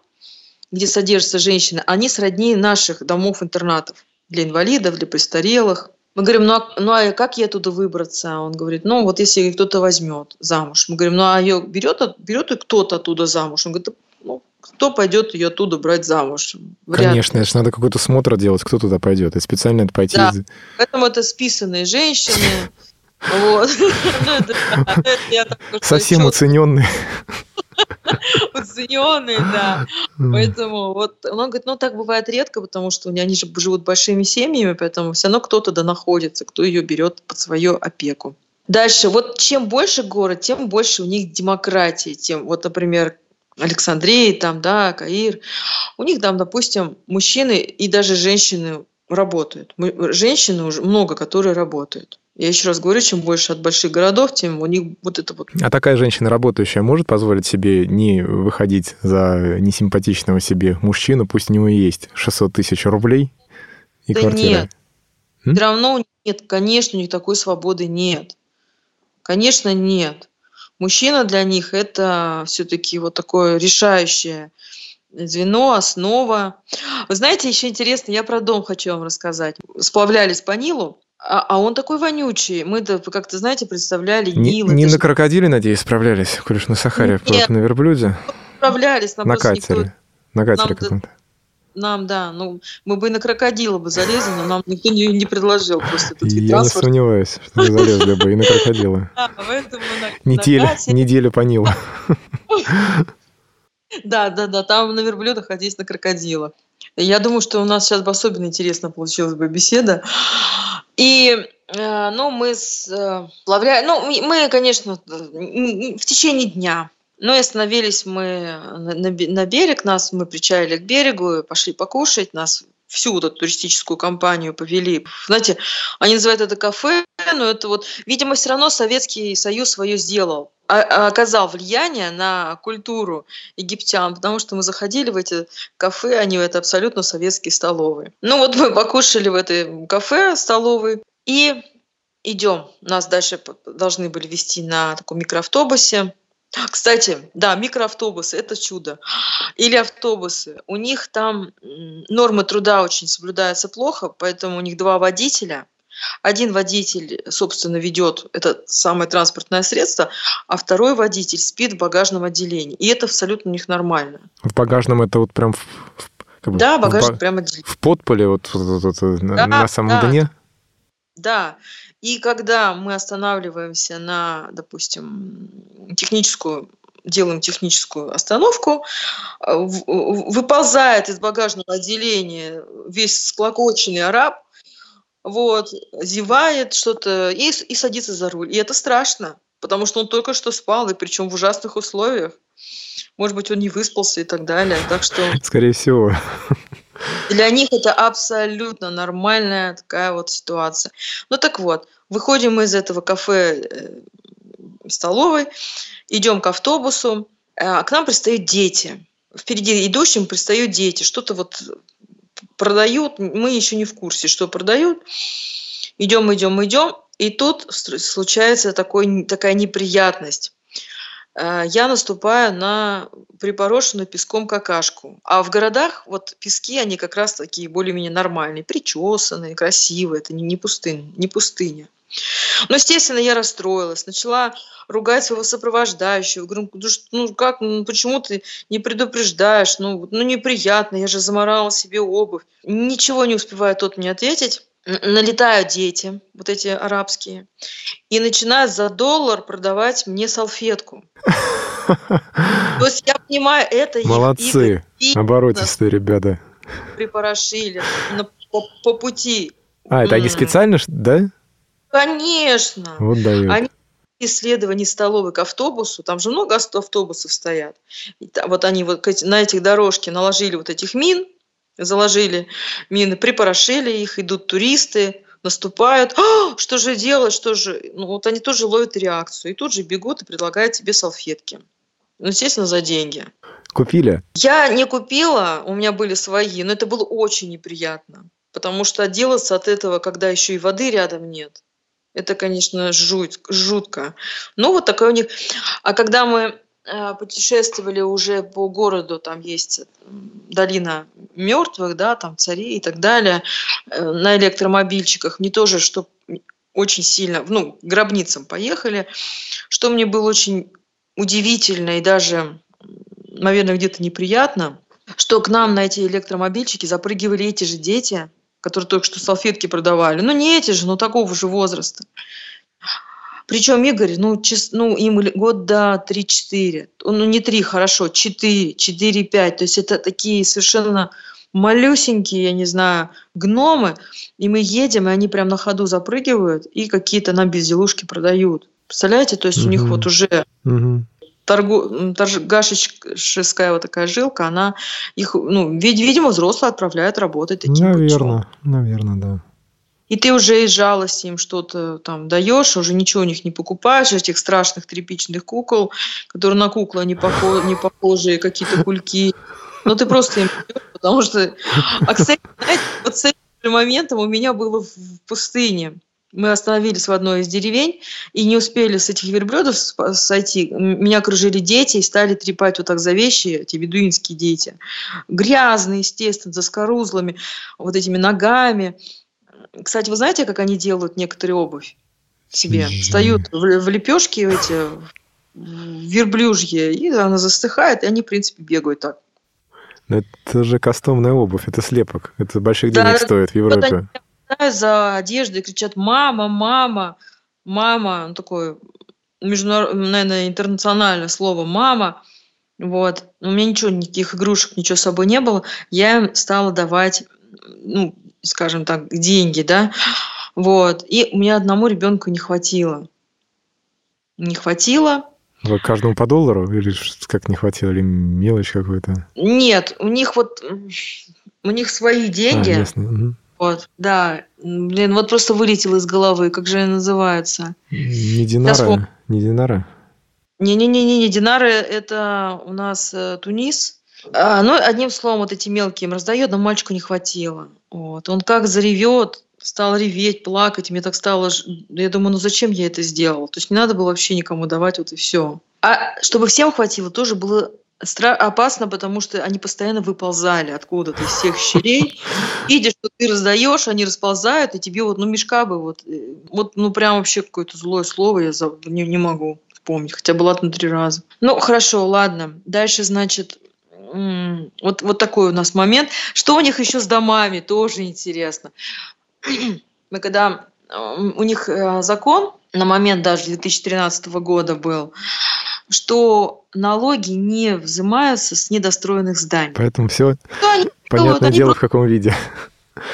где содержатся женщины, они сродни наших домов-интернатов для инвалидов, для престарелых. Мы говорим, ну а, ну а как ей оттуда выбраться? Он говорит, ну вот если кто-то возьмет замуж. Мы говорим, ну а ее берет, берет и кто-то оттуда замуж? Он говорит, ну, кто пойдет ее оттуда брать замуж? Вряд Конечно, это же надо какой-то смотр делать, кто туда пойдет. И специально это пойти. Да, поэтому это списанные женщины. Вот. <laughs> Ну, Совсем уцененные. Уцененные, <laughs> да. Поэтому вот он говорит, ну так бывает редко, потому что они же живут большими семьями, поэтому все равно кто-то да находится, кто ее берет под свою опеку. Дальше, вот чем больше город, тем больше у них демократии. Тем, вот, например, Александрия, там, да, Каир, у них там, допустим, мужчины и даже женщины работают. Женщины уже много, которые работают. Я еще раз говорю, чем больше от больших городов, тем у них вот это вот... А такая женщина работающая может позволить себе не выходить за несимпатичного себе мужчину, пусть у него и есть 600 тысяч рублей и да квартира? нет. М? Все равно нет, конечно, у них такой свободы нет. Конечно, нет. Мужчина для них это все-таки вот такое решающее звено, основа. Вы знаете, еще интересно, я про дом хочу вам рассказать. Сплавлялись по Нилу, а, а он такой вонючий. Мы-то как-то, знаете, представляли Нил. Не, не на же... крокодиле, надеюсь, справлялись? Коль на Сахаре, Нет, на верблюде? Справлялись. На катере. Никто... На катере нам, каком-то. Нам, да. Ну, мы бы и на крокодила бы залезли, но нам никто не, не предложил просто этот вид Я не сомневаюсь, что мы залезли бы и на крокодила. <laughs> Неделю, неделю по Нилу. <laughs> Да, да, да, там на верблюдах, а здесь на крокодилах. Я думаю, что у нас сейчас бы особенно интересно получилась бы беседа. И э, ну, мы сплавляем, ну, мы, конечно, в течение дня, но и остановились мы на, на берег, нас мы причалили к берегу, пошли покушать, нас всю вот эту туристическую компанию повели. Знаете, они называют это кафе, но это вот, видимо, все равно Советский Союз свое сделал а, а, оказал влияние на культуру египтян, потому что мы заходили в эти кафе, они это абсолютно советские столовые. Ну вот мы покушали в этой кафе столовой и идем. Нас дальше должны были вести на таком микроавтобусе. Кстати, да, микроавтобусы – это чудо. Или автобусы. У них там нормы труда очень соблюдаются плохо, поэтому у них два водителя. Один водитель, собственно, ведет это самое транспортное средство, а второй водитель спит в багажном отделении. И это абсолютно у них нормально. В багажном это вот прям... В, как бы, да, багажник в, прям отделение. В подполе, вот, вот, вот, вот да, на самом да. дне? Да. И когда мы останавливаемся на, допустим, техническую делаем техническую остановку, выползает из багажного отделения весь склокоченный араб, вот, зевает что-то и, и садится за руль. И это страшно, потому что он только что спал, и причем в ужасных условиях. Может быть, он не выспался и так далее. Так что... <laughs> Скорее всего. Для них это абсолютно нормальная такая вот ситуация. Ну так вот, выходим мы из этого кафе э, столовой, идем к автобусу, а к нам пристают дети. Впереди идущим пристают дети, что-то вот продают, мы еще не в курсе, что продают. Идем, идем, идем, и тут случается такой, такая неприятность. А, я наступаю на припорошенную песком какашку. А в городах вот пески, они как раз такие более-менее нормальные, причесанные, красивые. Это не, не, пустыня, не пустыня. Но, естественно, я расстроилась, начала ругать своего сопровождающего. Говорю, ну, ну как, ну почему ты не предупреждаешь? Ну, ну неприятно, я же заморала себе обувь. Ничего не успевает тот мне ответить. Налетают дети, вот эти арабские, и начинают за доллар продавать мне салфетку. То есть я понимаю, это Молодцы, оборотистые ребята. Припорошили по, пути. А, это они специально, да? Конечно. Вот дают. Они исследований столовой к автобусу, там же много автобусов стоят. Вот они вот на этих дорожки наложили вот этих мин, заложили мины, припорошили их, идут туристы, наступают. А, что же делать, что же? Ну вот они тоже ловят реакцию и тут же бегут и предлагают тебе салфетки. Ну, естественно, за деньги. Купили? Я не купила, у меня были свои, но это было очень неприятно. Потому что отделаться от этого, когда еще и воды рядом нет, это, конечно, жуть, жутко. Ну, вот такой у них. А когда мы путешествовали уже по городу, там есть долина мертвых, да, там цари и так далее, э, на электромобильчиках, мне тоже, что очень сильно, ну, гробницам поехали, что мне было очень удивительно и даже, наверное, где-то неприятно, что к нам на эти электромобильчики запрыгивали эти же дети, которые только что салфетки продавали. Ну, не эти же, но такого же возраста. Причем Игорь, ну, чес, ну им год до 3-4. Ну, не 3, хорошо, 4, 4-5. То есть это такие совершенно малюсенькие, я не знаю, гномы. И мы едем, и они прям на ходу запрыгивают и какие-то нам безделушки продают. Представляете? То есть угу. у них вот уже угу торгу, вот такая жилка, она их, ну, видимо, взрослые отправляют работать таким Наверное, путем. наверное, да. И ты уже из жалости им что-то там даешь, уже ничего у них не покупаешь, этих страшных тряпичных кукол, которые на куклы не, похож, не похожие, какие-то кульки. Но ты просто им потому что... А, кстати, знаете, вот с этим моментом у меня было в пустыне мы остановились в одной из деревень и не успели с этих верблюдов сойти. Меня окружили дети и стали трепать вот так за вещи, эти бедуинские дети. Грязные, естественно, за скорузлами, вот этими ногами. Кстати, вы знаете, как они делают некоторые обувь себе? Встают в, в лепешки эти верблюжьи, и она застыхает, и они, в принципе, бегают так. Это же кастомная обувь, это слепок. Это больших денег да, стоит в Европе. Вот за одеждой, кричат «мама, мама, мама». Он такой, международное, наверное, интернациональное слово «мама». Вот. У меня ничего, никаких игрушек, ничего с собой не было. Я им стала давать, ну, скажем так, деньги, да. Вот. И у меня одному ребенку не хватило. Не хватило. Вы каждому по доллару? Или как не хватило? Или мелочь какой-то? Нет, у них вот... У них свои деньги. А, местные. Угу. Вот, да. Блин, вот просто вылетело из головы. Как же она называется? Не Динара? Не Динара? Не-не-не, не Динары это у нас э, Тунис. А, ну, одним словом, вот эти мелкие им раздает, но мальчику не хватило. Вот. Он как заревет, стал реветь, плакать. Мне так стало... Я думаю, ну зачем я это сделал? То есть не надо было вообще никому давать, вот и все. А чтобы всем хватило, тоже было Стра- опасно, потому что они постоянно выползали откуда-то из всех щелей. Видишь, что ты раздаешь, они расползают, и тебе вот, ну, мешка бы вот, э, вот, ну, прям вообще какое-то злое слово я не, не могу вспомнить, хотя была там три раза. Ну, хорошо, ладно. Дальше, значит, вот, вот такой у нас момент. Что у них еще с домами, тоже интересно. <clears throat> Мы когда... У них э, закон на момент даже 2013 года был, что налоги не взимаются с недостроенных зданий. Поэтому все Ну, они понятное они дело, в каком виде.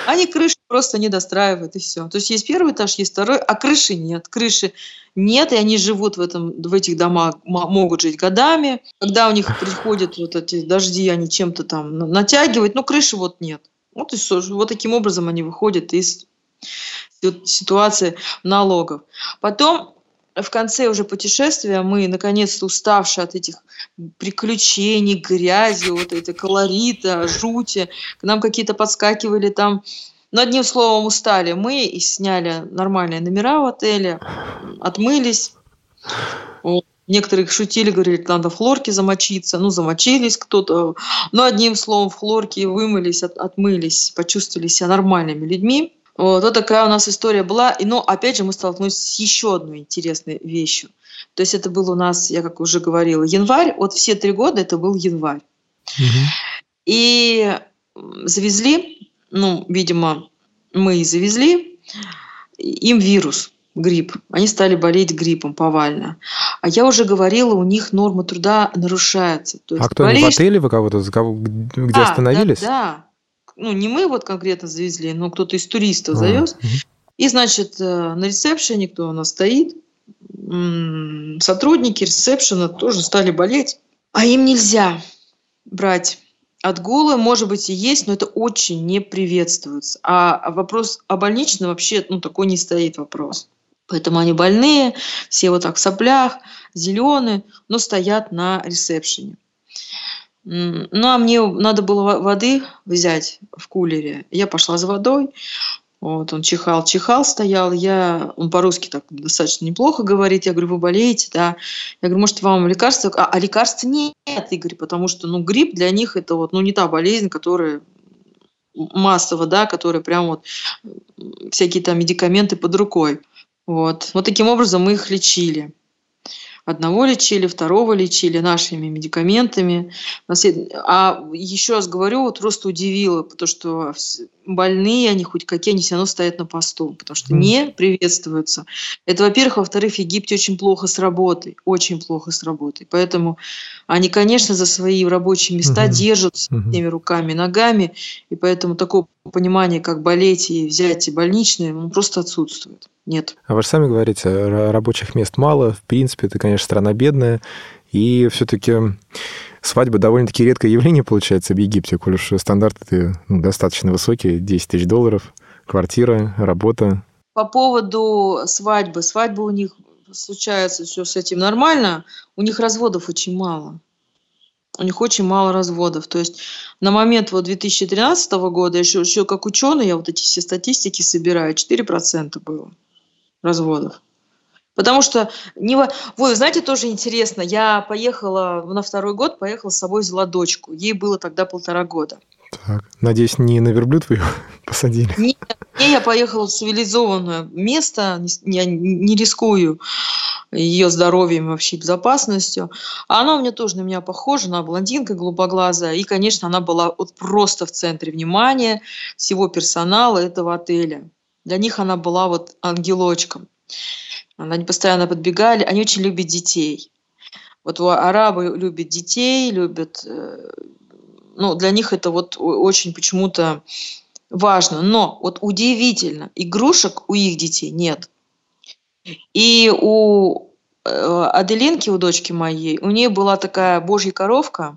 Они крыши просто не достраивают, и все. То есть есть первый этаж, есть второй, а крыши нет. Крыши нет, и они живут в, этом, в этих домах, могут жить годами. Когда у них приходят вот эти дожди, они чем-то там на- натягивают, но крыши вот нет. Вот, и всё. вот таким образом они выходят из сит- ситуации налогов. Потом в конце уже путешествия мы, наконец-то уставшие от этих приключений, грязи, вот это колорита, жути, к нам какие-то подскакивали там, ну, одним словом, устали мы и сняли нормальные номера в отеле, отмылись. Вот. Некоторые шутили, говорили, надо в хлорке замочиться. Ну, замочились кто-то. Но одним словом, в хлорке вымылись, от- отмылись, почувствовали себя нормальными людьми. Вот, вот такая у нас история была. И, но, опять же, мы столкнулись с еще одной интересной вещью. То есть это был у нас, я как уже говорила, январь. Вот все три года это был январь. И м, завезли, ну, видимо, мы и завезли, им вирус, грипп. Они стали болеть гриппом повально. А я уже говорила, у них норма труда нарушается. То А есть кто, они в отеле вы кого-то, за кого- где Да, остановились? Да, да. Ну, не мы вот конкретно завезли, но кто-то из туристов завез. И, значит, э, на ресепшене, кто у нас стоит, сотрудники ресепшена тоже стали болеть. А им нельзя брать отгулы, может быть, и есть, но это очень не приветствуется. А вопрос о больничном вообще, ну, такой не стоит вопрос. Поэтому они больные, все вот так в соплях, зеленые, но стоят на ресепшене. Ну, а мне надо было во- воды взять в кулере. Я пошла за водой. Вот, он чихал, чихал, стоял. Я, он по-русски так достаточно неплохо говорит. Я говорю, вы болеете, да? Я говорю, может, вам лекарства? А, а лекарств нет, Игорь, потому что, ну, грипп для них это вот, ну, не та болезнь, которая массово, да, которая прям вот всякие там медикаменты под рукой. Вот. Вот таким образом мы их лечили. Одного лечили, второго лечили нашими медикаментами. А еще раз говорю, вот просто удивило, потому что больные, они хоть какие, они все равно стоят на посту, потому что не приветствуются. Это, во-первых. Во-вторых, в Египте очень плохо с работой, очень плохо с работой. Поэтому они, конечно, за свои рабочие места Мгм. держатся Мгм. всеми руками и ногами, и поэтому такого понимания, как болеть и взять больничные, ну, просто отсутствует. Нет. А вы же сами говорите, ра- рабочих мест мало, в принципе, это, конечно, страна бедная, и все-таки свадьба довольно-таки редкое явление получается в Египте, коль уж стандарты ну, достаточно высокие, 10 тысяч долларов, квартира, работа. По поводу свадьбы. Свадьбы у них случается все с этим нормально. У них разводов очень мало. У них очень мало разводов. То есть на момент вот 2013 года, еще, еще как ученый, я вот эти все статистики собираю, 4% было разводов. Потому что не Вы знаете, тоже интересно, я поехала на второй год, поехала с собой, взяла дочку. Ей было тогда полтора года. Так, надеюсь, не на верблюд вы <laughs> ее посадили? Не, не, я поехала в цивилизованное место, я не рискую ее здоровьем вообще безопасностью. А она у меня тоже на меня похожа, она блондинка голубоглазая, и, конечно, она была вот просто в центре внимания всего персонала этого отеля. Для них она была вот ангелочком. Они постоянно подбегали, они очень любят детей. Вот арабы любят детей, любят... э, Ну, для них это вот очень почему-то важно. Но вот удивительно, игрушек у их детей нет. И у э, Аделинки, у дочки моей, у нее была такая божья коровка,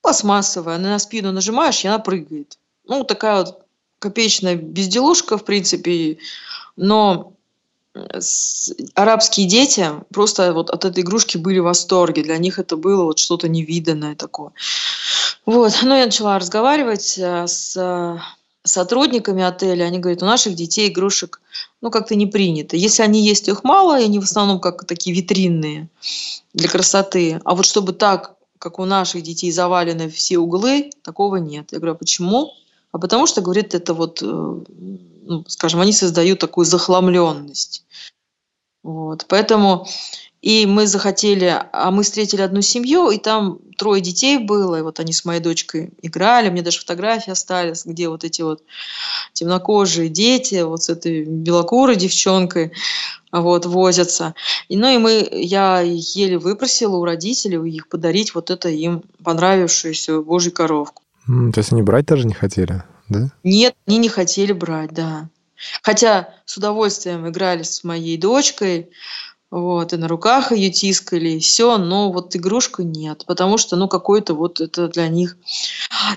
пластмассовая, на спину нажимаешь, и она прыгает. Ну, такая вот копеечная безделушка, в принципе, но э, арабские дети просто вот от этой игрушки были в восторге. Для них это было вот что-то невиданное такое. Вот, ну, я начала разговаривать э, с э, сотрудниками отеля. Они говорят, у наших детей игрушек, ну, как-то не принято. Если они есть, то их мало, и они в основном как такие витринные для красоты. А вот чтобы так как у наших детей завалены все углы, такого нет. Я говорю, а почему? А потому что, говорит, это вот, э, ну, скажем, они создают такую захламленность. Вот. Поэтому и мы захотели, а мы встретили одну семью, и там трое детей было, и вот они с моей дочкой играли, мне даже фотографии остались, где вот эти вот темнокожие дети, вот с этой белокурой девчонкой, вот, возятся. И, ну и мы, я еле выпросила у родителей их подарить вот это им понравившуюся божью коровку. То есть они брать даже не хотели, да? Нет, они не хотели брать, да. Хотя с удовольствием играли с моей дочкой, вот, и на руках ее тискали, и все, но вот игрушку нет, потому что, ну, какой-то вот это для них...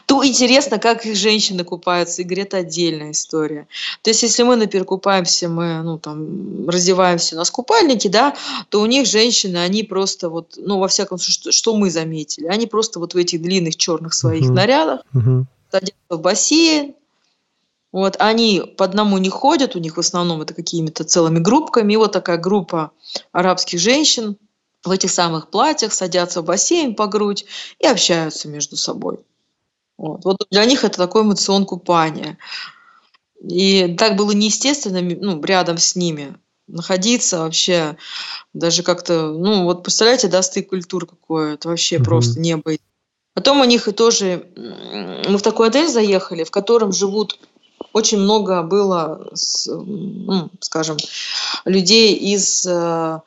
То интересно, как их женщины купаются, Игорь, это отдельная история. То есть, если мы, например, купаемся, мы, ну, там, раздеваемся, у нас купальники, да, то у них женщины, они просто вот, ну, во всяком случае, что, что мы заметили, они просто вот в этих длинных черных своих uh-huh. нарядах uh-huh. садятся в бассейн, вот, они по одному не ходят, у них в основном это какими-то целыми группками. И вот такая группа арабских женщин в этих самых платьях садятся в бассейн по грудь и общаются между собой. Вот, вот для них это такой эмоцион купания. И так было неестественно ну, рядом с ними находиться вообще даже как-то, ну вот представляете, да, стык культур какое, это вообще mm-hmm. просто небо. Потом у них и тоже, мы в такой отель заехали, в котором живут очень много было, ну, скажем, людей из э,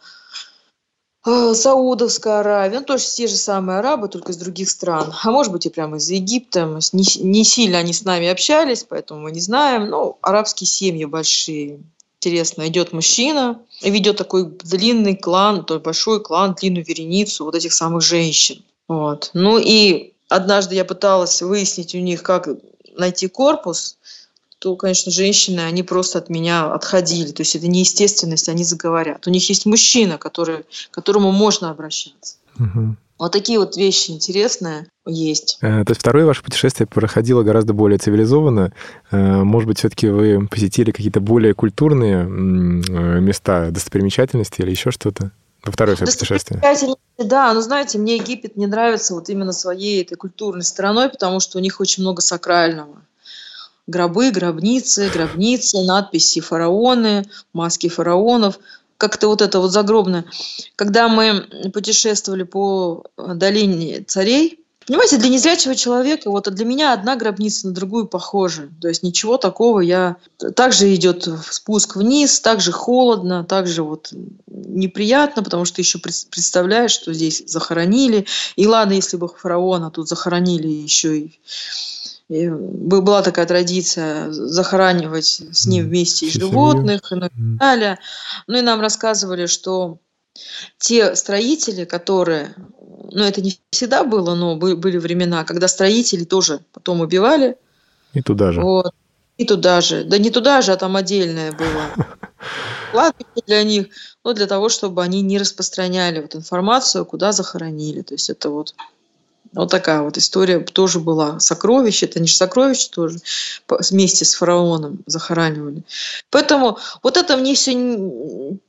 э, Саудовской Аравии, ну, тоже те же самые арабы, только из других стран. А может быть и прямо из Египта. Не, не сильно они с нами общались, поэтому мы не знаем. Ну, арабские семьи большие. Интересно, идет мужчина ведет такой длинный клан, то большой клан, длинную вереницу вот этих самых женщин. Вот. Ну и однажды я пыталась выяснить у них, как найти корпус, то, конечно, женщины, они просто от меня отходили. То есть это неестественность, они заговорят. У них есть мужчина, который, к которому можно обращаться. Угу. Вот такие вот вещи интересные есть. Э, то есть второе ваше путешествие проходило гораздо более цивилизованно. Э, может быть, все-таки вы посетили какие-то более культурные э, места, достопримечательности или еще что-то? Во второе свое путешествие. Да, но знаете, мне Египет не нравится вот именно своей этой культурной стороной, потому что у них очень много сакрального гробы, гробницы, гробницы, надписи фараоны, маски фараонов. Как-то вот это вот загробное. Когда мы путешествовали по долине царей, Понимаете, для незрячего человека, вот для меня одна гробница на другую похожа. То есть ничего такого я... Также идет спуск вниз, также холодно, также вот неприятно, потому что еще представляешь, что здесь захоронили. И ладно, если бы фараона тут захоронили еще и и была такая традиция захоранивать с ним вместе животных и так далее. Ну и нам рассказывали, что те строители, которые, ну это не всегда было, но были времена, когда строители тоже потом убивали. И туда же. Вот. И туда же. Да не туда же, а там отдельное было. <laughs> Кладбище для них, ну, для того, чтобы они не распространяли вот информацию, куда захоронили. То есть это вот вот такая вот история тоже была. Сокровище, это не же сокровище тоже, вместе с фараоном захоранивали. Поэтому вот это мне все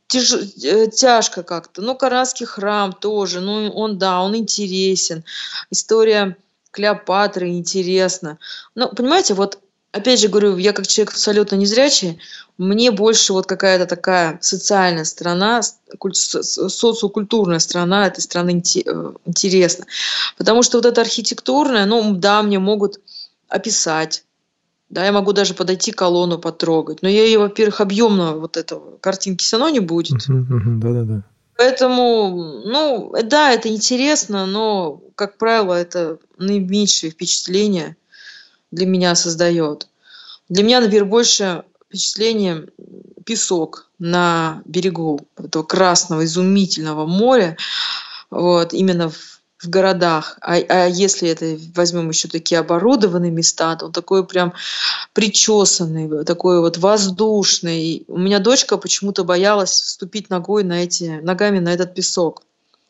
тяж, э, тяжко как-то. Ну, Карасский храм тоже, ну, он, да, он интересен. История Клеопатры интересна. Но, понимаете, вот опять же говорю, я как человек абсолютно незрячий, мне больше вот какая-то такая социальная страна, социокультурная страна этой страны э, интересна. Потому что вот это архитектурное, ну да, мне могут описать, да, я могу даже подойти колонну потрогать, но я ее, во-первых, объемно вот этого картинки все равно не будет. Да-да-да. Поэтому, ну, да, это интересно, но, как правило, это наименьшее впечатление – для меня создает. Для меня, например, больше впечатление песок на берегу этого красного изумительного моря, вот, именно в, в городах. А, а если это возьмем еще такие оборудованные места, то он такой прям причесанный, такой вот воздушный. У меня дочка почему-то боялась вступить ногой на эти, ногами на этот песок.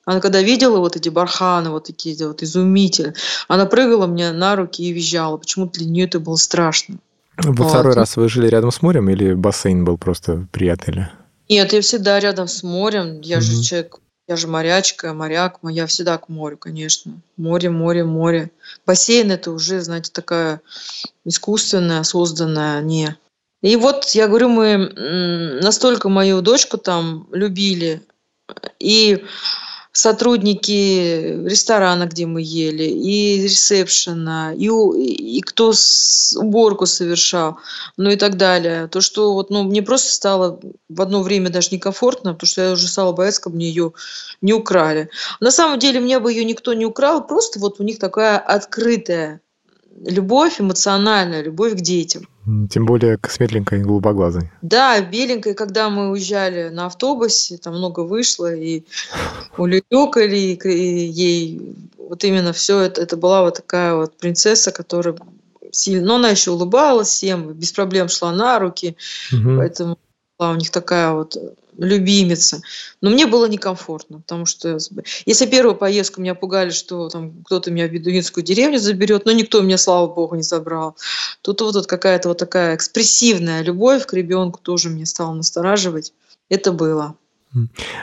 Она когда видела вот эти барханы, вот такие вот изумительные, она прыгала мне на руки и визжала. Почему-то для нее это было страшно. Во вот. второй раз вы жили рядом с морем или бассейн был просто при отеле? Нет, я всегда рядом с морем. Я угу. же человек Я же морячка, моряк, я всегда к морю, конечно. Море, море, море. Бассейн это уже, знаете, такая искусственная, созданная, не. И вот, я говорю, мы настолько мою дочку там любили, и сотрудники ресторана, где мы ели, и ресепшена, и, и кто уборку совершал, ну и так далее. То, что вот, ну, мне просто стало в одно время даже некомфортно, потому что я уже стала бояться, как мне ее не украли. На самом деле, мне бы ее никто не украл, просто вот у них такая открытая любовь, эмоциональная любовь к детям. Тем более к светленькой и голубоглазой. Да, беленькой, когда мы уезжали на автобусе, там много вышло, и <laughs> улюлюкали, и ей вот именно все это, это была вот такая вот принцесса, которая сильно, но она еще улыбалась всем, без проблем шла на руки, угу. поэтому была у них такая вот любимица. Но мне было некомфортно, потому что если первую поездку меня пугали, что там кто-то меня в бедуинскую деревню заберет, но никто меня, слава богу, не забрал. Тут вот, вот какая-то вот такая экспрессивная любовь к ребенку тоже мне стала настораживать. Это было.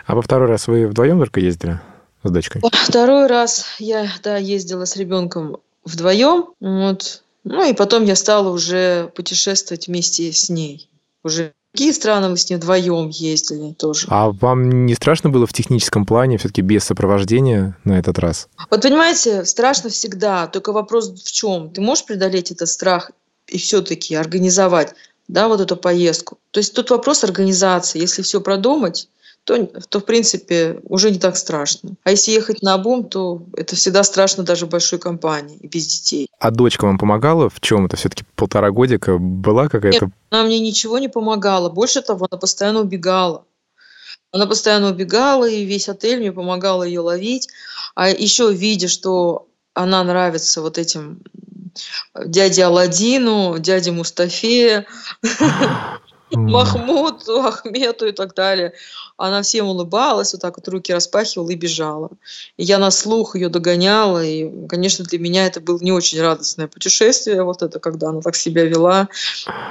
А во второй раз вы вдвоем только ездили с дочкой? Второй раз я, да, ездила с ребенком вдвоем. Вот. Ну и потом я стала уже путешествовать вместе с ней. Уже Какие страны мы с ним вдвоем ездили тоже. А вам не страшно было в техническом плане, все-таки без сопровождения на этот раз? Вот понимаете, страшно всегда, только вопрос в чем? Ты можешь преодолеть этот страх и все-таки организовать да, вот эту поездку? То есть тут вопрос организации. Если все продумать, то, то в принципе уже не так страшно. А если ехать на обум, то это всегда страшно даже большой компании и без детей. А дочка вам помогала в чем? Это все-таки полтора годика была какая-то? Нет, она мне ничего не помогала. Больше того, она постоянно убегала. Она постоянно убегала, и весь отель мне помогал ее ловить. А еще видя, что она нравится вот этим дяде Аладдину, дяде Мустафе, <laughs> Махмуду, <laughs> Ахмету и так далее. Она всем улыбалась, вот так вот руки распахивала и бежала. И я на слух ее догоняла, и, конечно, для меня это было не очень радостное путешествие, вот это, когда она так себя вела.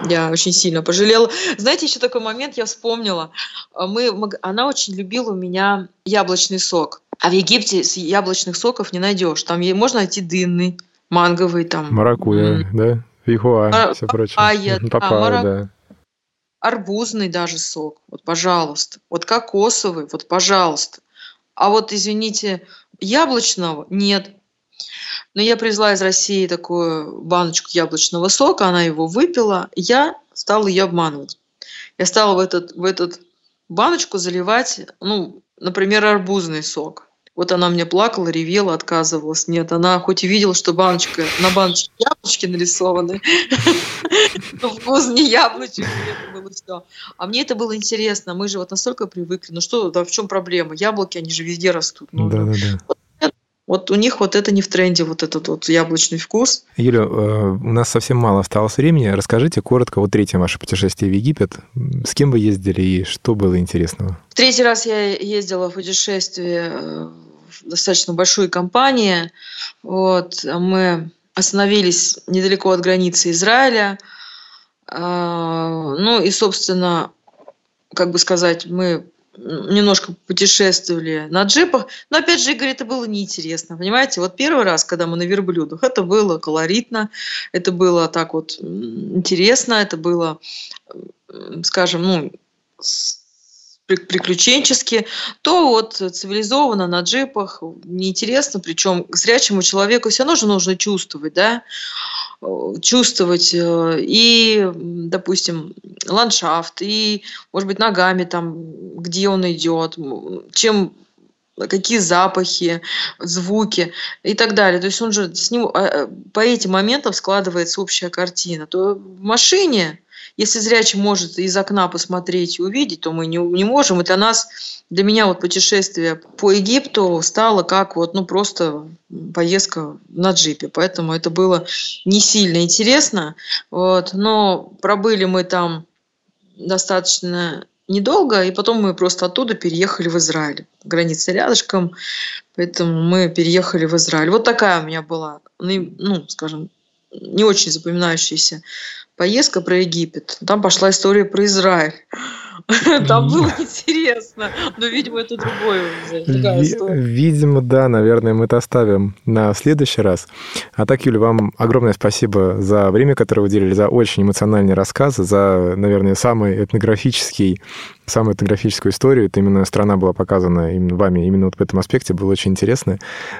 Я очень сильно пожалела. Знаете, еще такой момент я вспомнила. Мы, она очень любила у меня яблочный сок. А в Египте яблочных соков не найдешь. Там можно найти дынный, манговый там. Маракуя, да? Вихуа, а, все прочее. Папайя, Папайя, да арбузный даже сок, вот, пожалуйста. Вот кокосовый, вот, пожалуйста. А вот, извините, яблочного нет. Но я привезла из России такую баночку яблочного сока, она его выпила, я стала ее обманывать. Я стала в этот, в этот баночку заливать, ну, например, арбузный сок. Вот она мне плакала, ревела, отказывалась. Нет, она хоть и видела, что баночка, на баночке яблочки нарисованы, <laughs> но вкус не яблочек, это было все. А мне это было интересно. Мы же вот настолько привыкли. Ну что, да в чем проблема? Яблоки, они же везде растут. Ну, да, да, да. Вот у них вот это не в тренде, вот этот вот яблочный вкус. Юля, э, у нас совсем мало осталось времени. Расскажите коротко вот третье ваше путешествие в Египет. С кем вы ездили и что было интересного? В третий раз я ездила в путешествие э, достаточно большой компании. Вот, мы остановились недалеко от границы Израиля. А, ну и, собственно, как бы сказать, мы немножко путешествовали на джипах. Но опять же, Игорь, это было неинтересно. Понимаете, вот первый раз, когда мы на верблюдах, это было колоритно, это было так вот интересно, это было, скажем, ну, приключенчески, то вот цивилизованно на джипах, неинтересно, причем зрячему человеку все равно же нужно чувствовать, да, чувствовать э, и, допустим, ландшафт, и, может быть, ногами там, где он идет, чем какие запахи, звуки и так далее. То есть он же с ним а, э, по этим моментам складывается общая картина. То в машине если зрячий может из окна посмотреть и увидеть, то мы не, не можем. И для нас, для меня вот путешествие по Египту стало как вот, ну, просто поездка на джипе. Поэтому это было не сильно интересно. Вот. Но пробыли мы там достаточно недолго, и потом мы просто оттуда переехали в Израиль. Граница рядышком, поэтому мы переехали в Израиль. Вот такая у меня была, ну, скажем, не очень запоминающаяся поездка про Египет. Там пошла история про Израиль. <laughs> Там было интересно. Но, видимо, это другое уже. Видимо, да, наверное, мы это оставим на следующий раз. А так, Юля, вам огромное спасибо за время, которое вы уделили, за очень эмоциональный рассказ, за, наверное, самый этнографический самую этнографическую историю. Это именно страна была показана именно вами, именно вот в этом аспекте. Было очень интересно.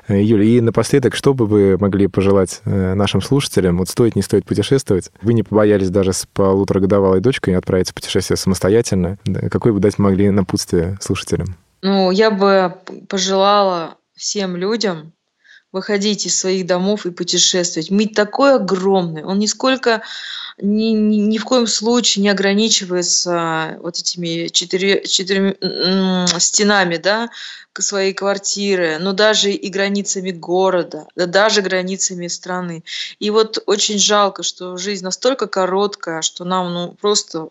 Э, Юля, и напоследок, что бы вы могли пожелать э, нашим слушателям? Вот стоит, не стоит путешествовать? Вы не побоялись даже с полуторагодовалой дочкой отправиться в путешествие самостоятельно. Какое бы дать могли напутствие слушателям? Ну, я бы пожелала всем людям выходить из своих домов и путешествовать. Мир такой огромный, он нисколько ни, ни, ни в коем случае не ограничивается вот этими четыре, четырьмя стенами, да, своей квартиры, но даже и границами города, да даже границами страны. И вот очень жалко, что жизнь настолько короткая, что нам ну, просто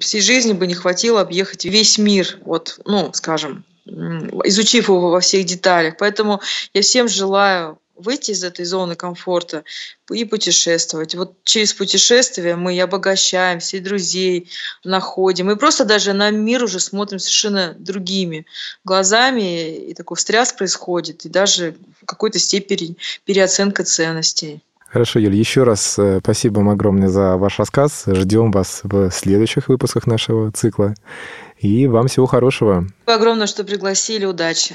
всей жизни бы не хватило объехать весь мир, вот, ну, скажем, изучив его во всех деталях. Поэтому я всем желаю выйти из этой зоны комфорта и путешествовать. Вот через путешествие мы и обогащаемся, и друзей находим, и просто даже на мир уже смотрим совершенно другими глазами, и такой встряс происходит, и даже в какой-то степени переоценка ценностей. Хорошо, Юль, еще раз э, спасибо вам огромное за ваш рассказ. Ждем вас в следующих выпусках нашего цикла. И вам всего хорошего. Спасибо огромное, что пригласили. Удачи.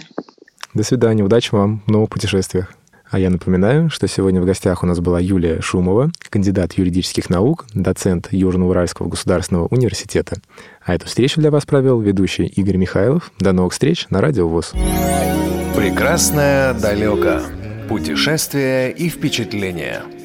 До свидания. Удачи вам в новых путешествиях. А я напоминаю, что сегодня в гостях у нас была Юлия Шумова, кандидат юридических наук, доцент Южно-Уральского государственного университета. А эту встречу для вас провел ведущий Игорь Михайлов. До новых встреч на Радио ВОЗ. Прекрасное далеко. Путешествия и впечатления.